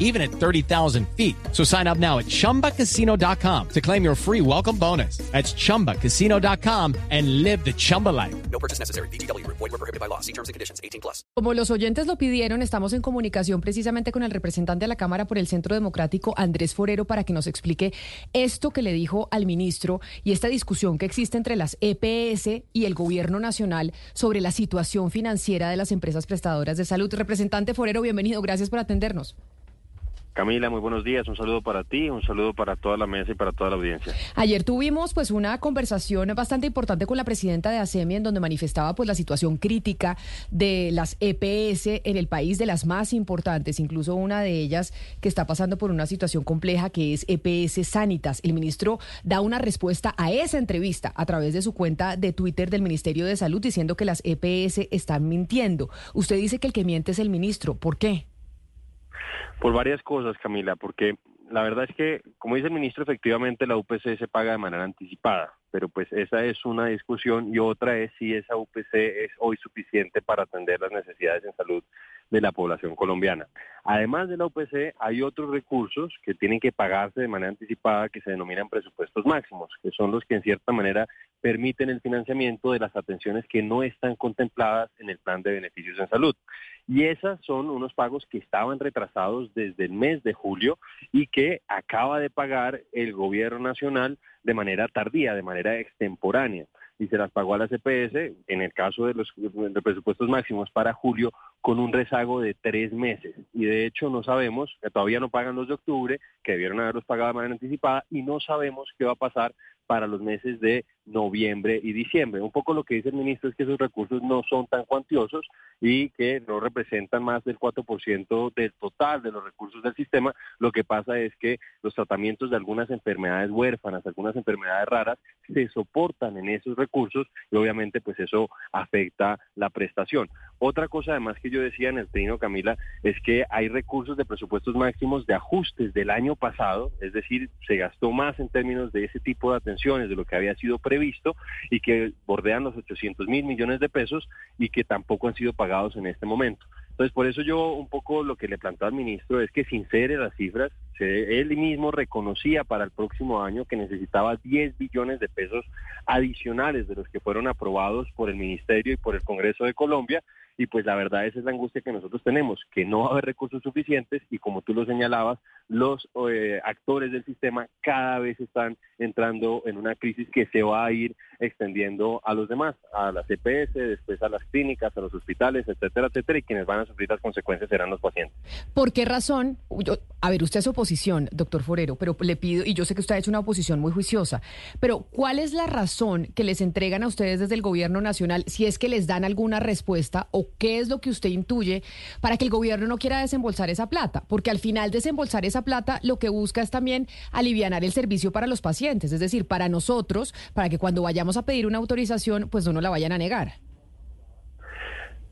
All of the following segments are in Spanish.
even at 30,000 feet. So sign up now at chumbacasino.com to claim your free welcome bonus. That's chumbacasino.com and live the Chumba life. No purchase necessary. BGW. Void were prohibited by law. See terms and conditions. 18 plus. Como los oyentes lo pidieron, estamos en comunicación precisamente con el representante de la Cámara por el Centro Democrático, Andrés Forero, para que nos explique esto que le dijo al ministro y esta discusión que existe entre las EPS y el Gobierno Nacional sobre la situación financiera de las empresas prestadoras de salud. Representante Forero, bienvenido. Gracias por atendernos. Camila, muy buenos días. Un saludo para ti, un saludo para toda la mesa y para toda la audiencia. Ayer tuvimos pues una conversación bastante importante con la presidenta de ASEMI en donde manifestaba pues la situación crítica de las EPS en el país, de las más importantes, incluso una de ellas que está pasando por una situación compleja que es EPS Sanitas. El ministro da una respuesta a esa entrevista a través de su cuenta de Twitter del Ministerio de Salud diciendo que las EPS están mintiendo. Usted dice que el que miente es el ministro. ¿Por qué? Por varias cosas, Camila, porque la verdad es que, como dice el ministro, efectivamente la UPC se paga de manera anticipada, pero pues esa es una discusión y otra es si esa UPC es hoy suficiente para atender las necesidades en salud de la población colombiana. Además de la UPC, hay otros recursos que tienen que pagarse de manera anticipada que se denominan presupuestos máximos, que son los que en cierta manera permiten el financiamiento de las atenciones que no están contempladas en el plan de beneficios en salud. Y esas son unos pagos que estaban retrasados desde el mes de julio y que acaba de pagar el gobierno nacional de manera tardía, de manera extemporánea y se las pagó a la CPS, en el caso de los presupuestos máximos para julio, con un rezago de tres meses. Y de hecho no sabemos, que todavía no pagan los de octubre, que debieron haberlos pagado de manera anticipada, y no sabemos qué va a pasar para los meses de noviembre y diciembre. Un poco lo que dice el ministro es que esos recursos no son tan cuantiosos y que no representan más del 4% del total de los recursos del sistema. Lo que pasa es que los tratamientos de algunas enfermedades huérfanas, algunas enfermedades raras, se soportan en esos recursos y obviamente pues eso afecta la prestación. Otra cosa además que yo decía en el trino, Camila, es que hay recursos de presupuestos máximos de ajustes del año pasado, es decir, se gastó más en términos de ese tipo de atenciones de lo que había sido previsto y que bordean los 800 mil millones de pesos y que tampoco han sido pagados en este momento. Entonces, por eso yo un poco lo que le planteo al ministro es que sincere las cifras, él mismo reconocía para el próximo año que necesitaba 10 billones de pesos adicionales de los que fueron aprobados por el Ministerio y por el Congreso de Colombia y pues la verdad esa es la angustia que nosotros tenemos, que no va a haber recursos suficientes y como tú lo señalabas, los eh, actores del sistema cada vez están entrando en una crisis que se va a ir extendiendo a los demás, a las EPS, después a las clínicas, a los hospitales, etcétera, etcétera, y quienes van a sufrir las consecuencias serán los pacientes. ¿Por qué razón? Yo, a ver, usted es oposición, doctor Forero, pero le pido, y yo sé que usted ha hecho una oposición muy juiciosa, pero ¿cuál es la razón que les entregan a ustedes desde el gobierno nacional si es que les dan alguna respuesta o qué es lo que usted intuye para que el gobierno no quiera desembolsar esa plata? Porque al final desembolsar esa plata lo que busca es también aliviar el servicio para los pacientes, es decir, para nosotros, para que cuando vayamos a pedir una autorización, pues no nos la vayan a negar.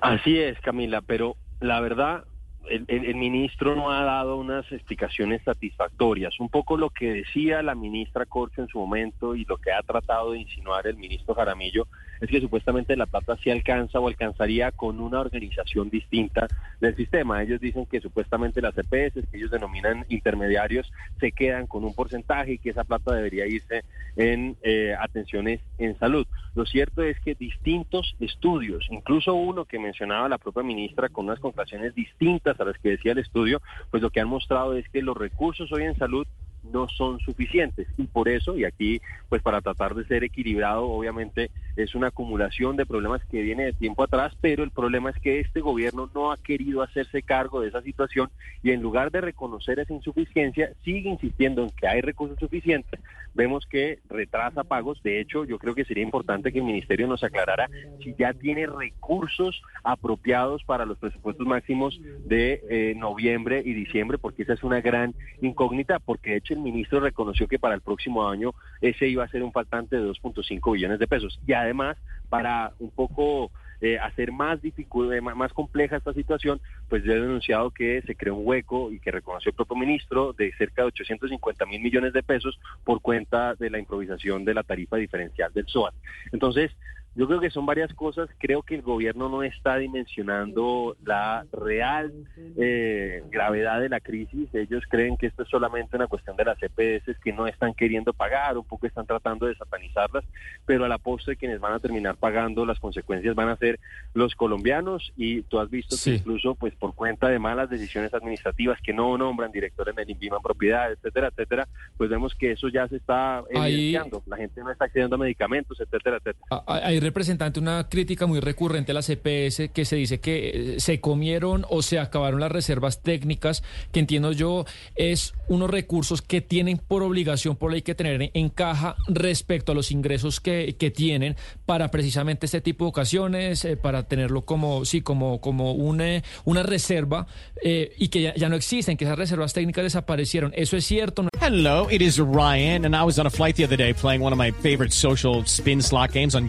Así es, Camila, pero la verdad, el, ministro no ha dado unas explicaciones satisfactorias. Un poco lo que decía la ministra Corcho en su momento y lo que ha tratado de insinuar el ministro Jaramillo es que supuestamente la plata sí alcanza o alcanzaría con una organización distinta del sistema. Ellos dicen que supuestamente las EPS, que ellos denominan intermediarios, se quedan con un porcentaje y que esa plata debería irse en eh, atenciones en salud. Lo cierto es que distintos estudios, incluso uno que mencionaba la propia ministra con unas conclusiones distintas a las que decía el estudio, pues lo que han mostrado es que los recursos hoy en salud no son suficientes y por eso y aquí pues para tratar de ser equilibrado obviamente es una acumulación de problemas que viene de tiempo atrás pero el problema es que este gobierno no ha querido hacerse cargo de esa situación y en lugar de reconocer esa insuficiencia sigue insistiendo en que hay recursos suficientes vemos que retrasa pagos de hecho yo creo que sería importante que el ministerio nos aclarara si ya tiene recursos apropiados para los presupuestos máximos de eh, noviembre y diciembre porque esa es una gran incógnita porque de hecho el ministro reconoció que para el próximo año ese iba a ser un faltante de 2.5 billones de pesos. Y además, para un poco eh, hacer más, eh, más compleja esta situación, pues yo he denunciado que se creó un hueco y que reconoció el propio ministro de cerca de 850 mil millones de pesos por cuenta de la improvisación de la tarifa diferencial del SOAT. Entonces, yo creo que son varias cosas. Creo que el gobierno no está dimensionando la real eh, gravedad de la crisis. Ellos creen que esto es solamente una cuestión de las EPS que no están queriendo pagar, un poco están tratando de satanizarlas, pero a la postre quienes van a terminar pagando las consecuencias van a ser los colombianos y tú has visto Sí. que incluso pues por cuenta de malas decisiones administrativas que no nombran directores en el INVIMA en propiedad, etcétera, etcétera, pues vemos que eso ya se está Ahí- evidenciando. La gente no está accediendo a medicamentos, etcétera, etcétera. Ah, ah, Hay representante una crítica muy recurrente a las EPS que se dice que eh, se comieron o se acabaron las reservas técnicas, que entiendo yo es unos recursos que tienen por obligación, por ley que tener en, caja respecto a los ingresos que, que tienen para precisamente este tipo de ocasiones, eh, para tenerlo como, sí, como, como una, una reserva eh, y que ya, ya no existen, que esas reservas técnicas desaparecieron. ¿Eso es cierto? Hello, it is Ryan, and I was on a flight the other day playing one of my favorite social spin slot games on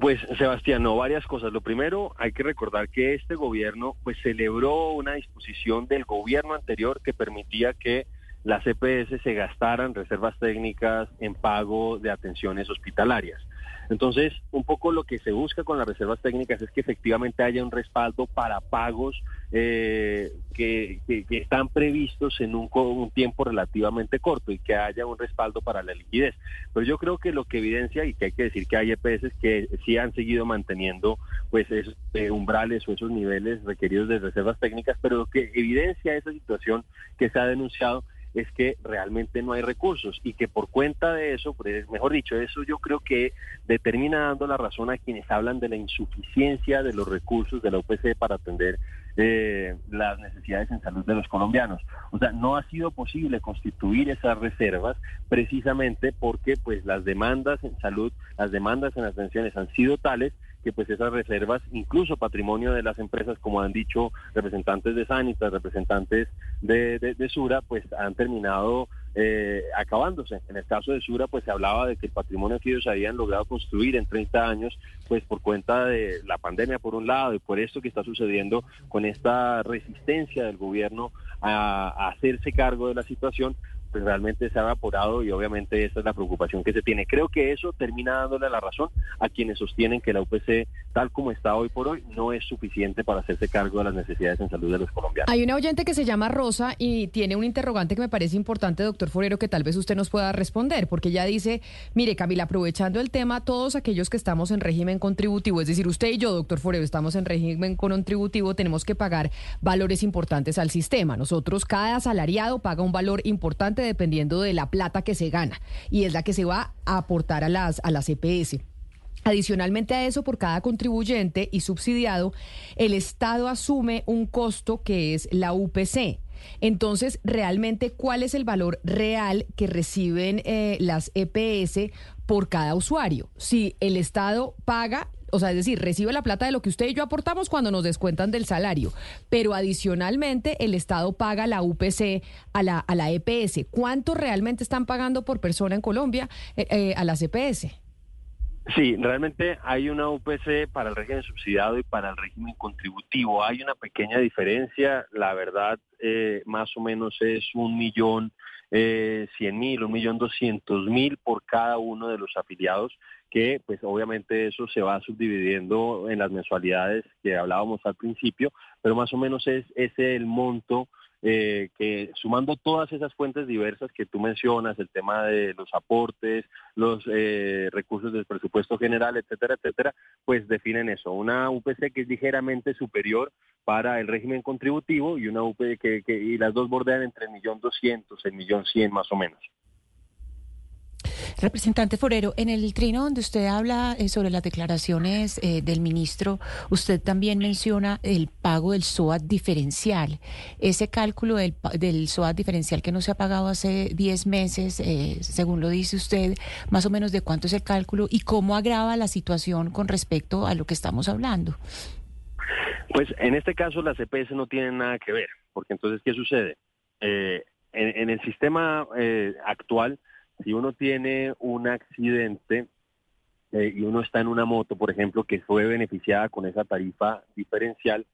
Pues Sebastián, no, varias cosas. Lo primero, hay que recordar que este gobierno pues celebró una disposición del gobierno anterior que permitía que las EPS se gastaran reservas técnicas en pago de atenciones hospitalarias. Entonces, un poco lo que se busca con las reservas técnicas es que efectivamente haya un respaldo para pagos eh, que, que- que están previstos en un, tiempo relativamente corto y que haya un respaldo para la liquidez. Pero yo creo que lo que evidencia y que hay que decir que hay EPS que sí han seguido manteniendo pues esos eh, umbrales o esos niveles requeridos de reservas técnicas, pero lo que evidencia esa situación que se ha denunciado es que realmente no hay recursos y que por cuenta de eso, pues, mejor dicho, eso yo creo que determina dando la razón a quienes hablan de la insuficiencia de los recursos de la UPC para atender eh, las necesidades en salud de los colombianos. O sea, no ha sido posible constituir esas reservas precisamente porque pues las demandas en salud, las demandas en las pensiones han sido tales que pues esas reservas, incluso patrimonio de las empresas, como han dicho representantes de Sanitas, representantes de, Sura, pues han terminado eh, acabándose. En el caso de Sura, pues se hablaba de que el patrimonio que ellos habían logrado construir en 30 años, pues por cuenta de la pandemia por un lado y por esto que está sucediendo con esta resistencia del gobierno a hacerse cargo de la situación, pues realmente se ha evaporado y obviamente esa es la preocupación que se tiene. Creo que eso termina dándole la razón a quienes sostienen que la UPC, tal como está hoy por hoy, no es suficiente para hacerse cargo de las necesidades en salud de los colombianos. Hay una oyente que se llama Rosa y tiene un interrogante que me parece importante, doctor Forero, que tal vez usted nos pueda responder, porque ella dice, mire Camila, aprovechando el tema, todos aquellos que estamos en régimen contributivo, es decir, usted y yo, doctor Forero, estamos en régimen contributivo, tenemos que pagar valores importantes al sistema. Nosotros, cada asalariado paga un valor importante dependiendo de la plata que se gana y es la que se va a aportar a las, a las EPS. Adicionalmente a eso, por cada contribuyente y subsidiado, el Estado asume un costo que es la UPC. Entonces, realmente, ¿cuál es el valor real que reciben eh, las EPS por cada usuario? Si el Estado paga, o sea, es decir, recibe la plata de lo que usted y yo aportamos cuando nos descuentan del salario, pero adicionalmente el Estado paga la UPC a la, a la EPS. ¿Cuánto realmente están pagando por persona en Colombia eh, eh, a las EPS? Sí, realmente hay una UPC para el régimen subsidiado y para el régimen contributivo. Hay una pequeña diferencia, la verdad, eh, más o menos es un millón eh, cien mil, un millón doscientos mil por cada uno de los afiliados, que pues obviamente eso se va subdividiendo en las mensualidades que hablábamos al principio, pero más o menos es ese el monto eh, que sumando todas esas fuentes diversas que tú mencionas, el tema de los aportes, los eh, recursos del presupuesto general, etcétera, etcétera, pues definen eso. Una UPC que es ligeramente superior para el régimen contributivo y una UPC que, y las dos bordean entre el millón doscientos, el millón cien más o menos. Representante Forero, en el trino donde usted habla eh, sobre las declaraciones eh, del ministro, usted también menciona el pago del SOAT diferencial. Ese cálculo del, del SOAT diferencial que no se ha pagado hace 10 meses, eh, según lo dice usted, más o menos de cuánto es el cálculo y cómo agrava la situación con respecto a lo que estamos hablando. Pues en este caso las EPS no tienen nada que ver, porque entonces, ¿qué sucede? en, en, el sistema actual, si uno tiene un accidente eh, y uno está en una moto, por ejemplo, que fue beneficiada con esa tarifa diferencial,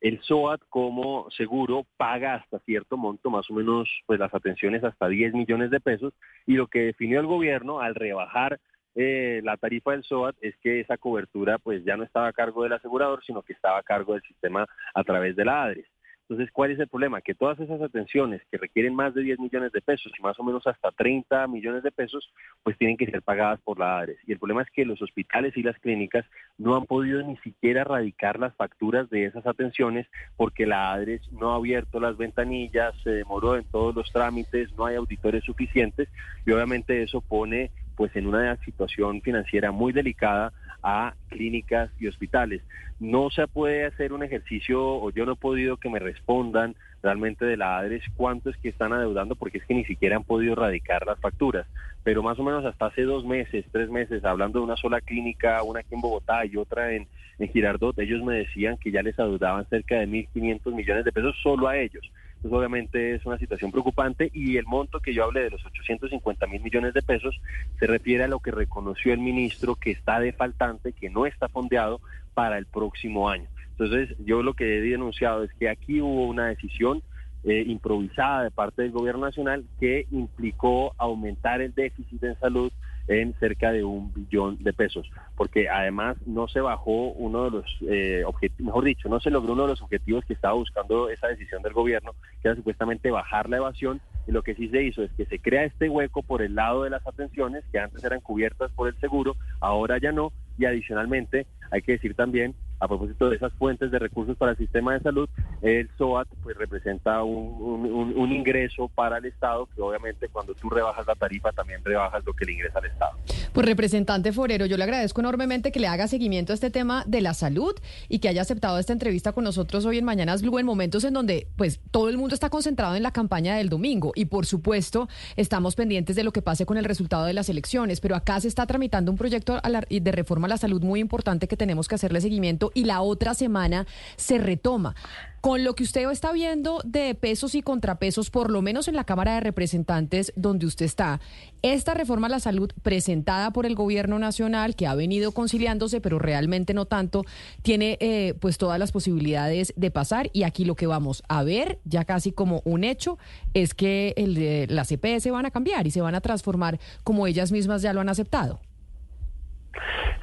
el SOAT como seguro paga hasta cierto monto, más o menos pues las atenciones hasta 10 millones de pesos, y lo que definió el gobierno al rebajar eh, la tarifa del SOAT es que esa cobertura pues ya no estaba a cargo del asegurador, sino que estaba a cargo del sistema a través de la ADRES. Entonces, ¿cuál es el problema? Que todas esas atenciones que requieren más de 10 millones de pesos y más o menos hasta 30 millones de pesos, pues tienen que ser pagadas por la ADRES. Y el problema es que los hospitales y las clínicas no han podido ni siquiera erradicar las facturas de esas atenciones porque la ADRES no ha abierto las ventanillas, se demoró en todos los trámites, no hay auditores suficientes y obviamente eso pone pues en una situación financiera muy delicada a clínicas y hospitales. No se puede hacer un ejercicio, o yo no he podido que me respondan realmente de la ADRES cuánto es que están adeudando, porque es que ni siquiera han podido erradicar las facturas. Pero más o menos hasta hace dos meses, tres meses, hablando de una sola clínica, una aquí en Bogotá y otra en, en Girardot, ellos me decían que ya les adeudaban cerca de 1.500 millones de pesos solo a ellos. Entonces, obviamente es una situación preocupante y el monto que yo hablé de los 850 mil millones de pesos se refiere a lo que reconoció el ministro que está defaltante, que no está fondeado para el próximo año. Entonces, yo lo que he denunciado es que aquí hubo una decisión eh, improvisada de parte del gobierno nacional que implicó aumentar el déficit en salud en cerca de un billón de pesos, porque además no se bajó uno de los eh, objetivos, mejor dicho, no se logró uno de los objetivos que estaba buscando esa decisión del gobierno, que era supuestamente bajar la evasión, y lo que sí se hizo es que se crea este hueco por el lado de las atenciones, que antes eran cubiertas por el seguro, ahora ya no, y adicionalmente hay que decir también a propósito de esas fuentes de recursos para el sistema de salud, el SOAT pues representa un, ingreso para el Estado que obviamente cuando tú rebajas la tarifa también rebajas lo que le ingresa al Estado. Pues representante Forero, yo le agradezco enormemente que le haga seguimiento a este tema de la salud y que haya aceptado esta entrevista con nosotros hoy en Mañanas Blue en momentos en donde pues todo el mundo está concentrado en la campaña del domingo y por supuesto estamos pendientes de lo que pase con el resultado de las elecciones, pero acá se está tramitando un proyecto de reforma a la salud muy importante que tenemos que hacerle seguimiento y la otra semana se retoma. Con lo que usted está viendo de pesos y contrapesos, por lo menos en la Cámara de Representantes donde usted está, esta reforma a la salud presentada por el gobierno nacional, que ha venido conciliándose, pero realmente no tanto, tiene eh, pues todas las posibilidades de pasar. Y aquí lo que vamos a ver, ya casi como un hecho, es que el de las CPS van a cambiar y se van a transformar como ellas mismas ya lo han aceptado.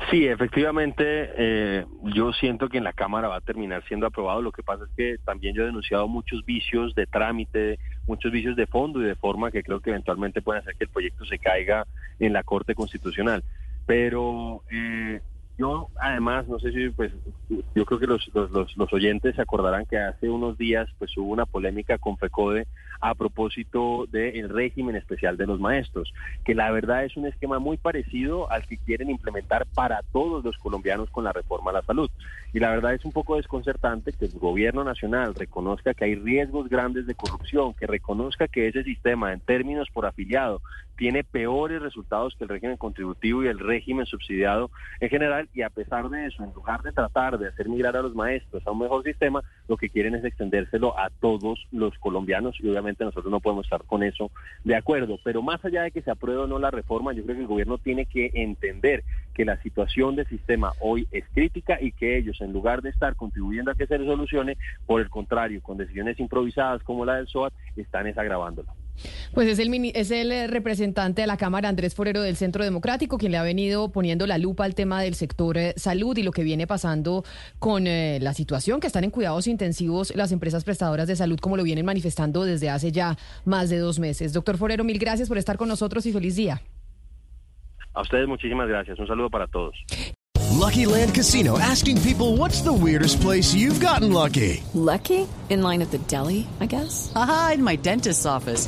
Sí, efectivamente, eh, yo siento que en la Cámara va a terminar siendo aprobado. Lo que pasa es que también yo he denunciado muchos vicios de trámite, muchos vicios de fondo y de forma que creo que eventualmente pueden hacer que el proyecto se caiga en la Corte Constitucional. Pero eh, yo, además, no sé si, pues, yo creo que los, los, los, oyentes se acordarán que hace unos días, pues, hubo una polémica con FECODE a propósito del régimen especial de los maestros, que la verdad es un esquema muy parecido al que quieren implementar para todos los colombianos con la reforma a la salud. Y la verdad es un poco desconcertante que el gobierno nacional reconozca que hay riesgos grandes de corrupción, que reconozca que ese sistema, en términos por afiliado, tiene peores resultados que el régimen contributivo y el régimen subsidiado en general y a pesar de eso, en lugar de tratar de hacer migrar a los maestros a un mejor sistema, lo que quieren es extendérselo a todos los colombianos y obviamente nosotros no podemos estar con eso de acuerdo. Pero más allá de que se apruebe o no la reforma, yo creo que el gobierno tiene que entender que la situación del sistema hoy es crítica y que ellos, en lugar de estar contribuyendo a que se solucione, por el contrario, con decisiones improvisadas como la del SOAT, están desagravándolo. Pues es el, es el eh, representante de la Cámara, Andrés Forero del Centro Democrático, quien le ha venido poniendo la lupa al tema del sector eh, salud y lo que viene pasando con eh, la situación que están en cuidados intensivos las empresas prestadoras de salud, como lo vienen manifestando desde hace ya más de dos meses. Doctor Forero, mil gracias por estar con nosotros y feliz día. A ustedes muchísimas gracias. Un saludo para todos. Lucky Land Casino, asking people what's the weirdest place you've gotten lucky. Lucky? In line at the deli, I guess. Aha, in my dentist's office.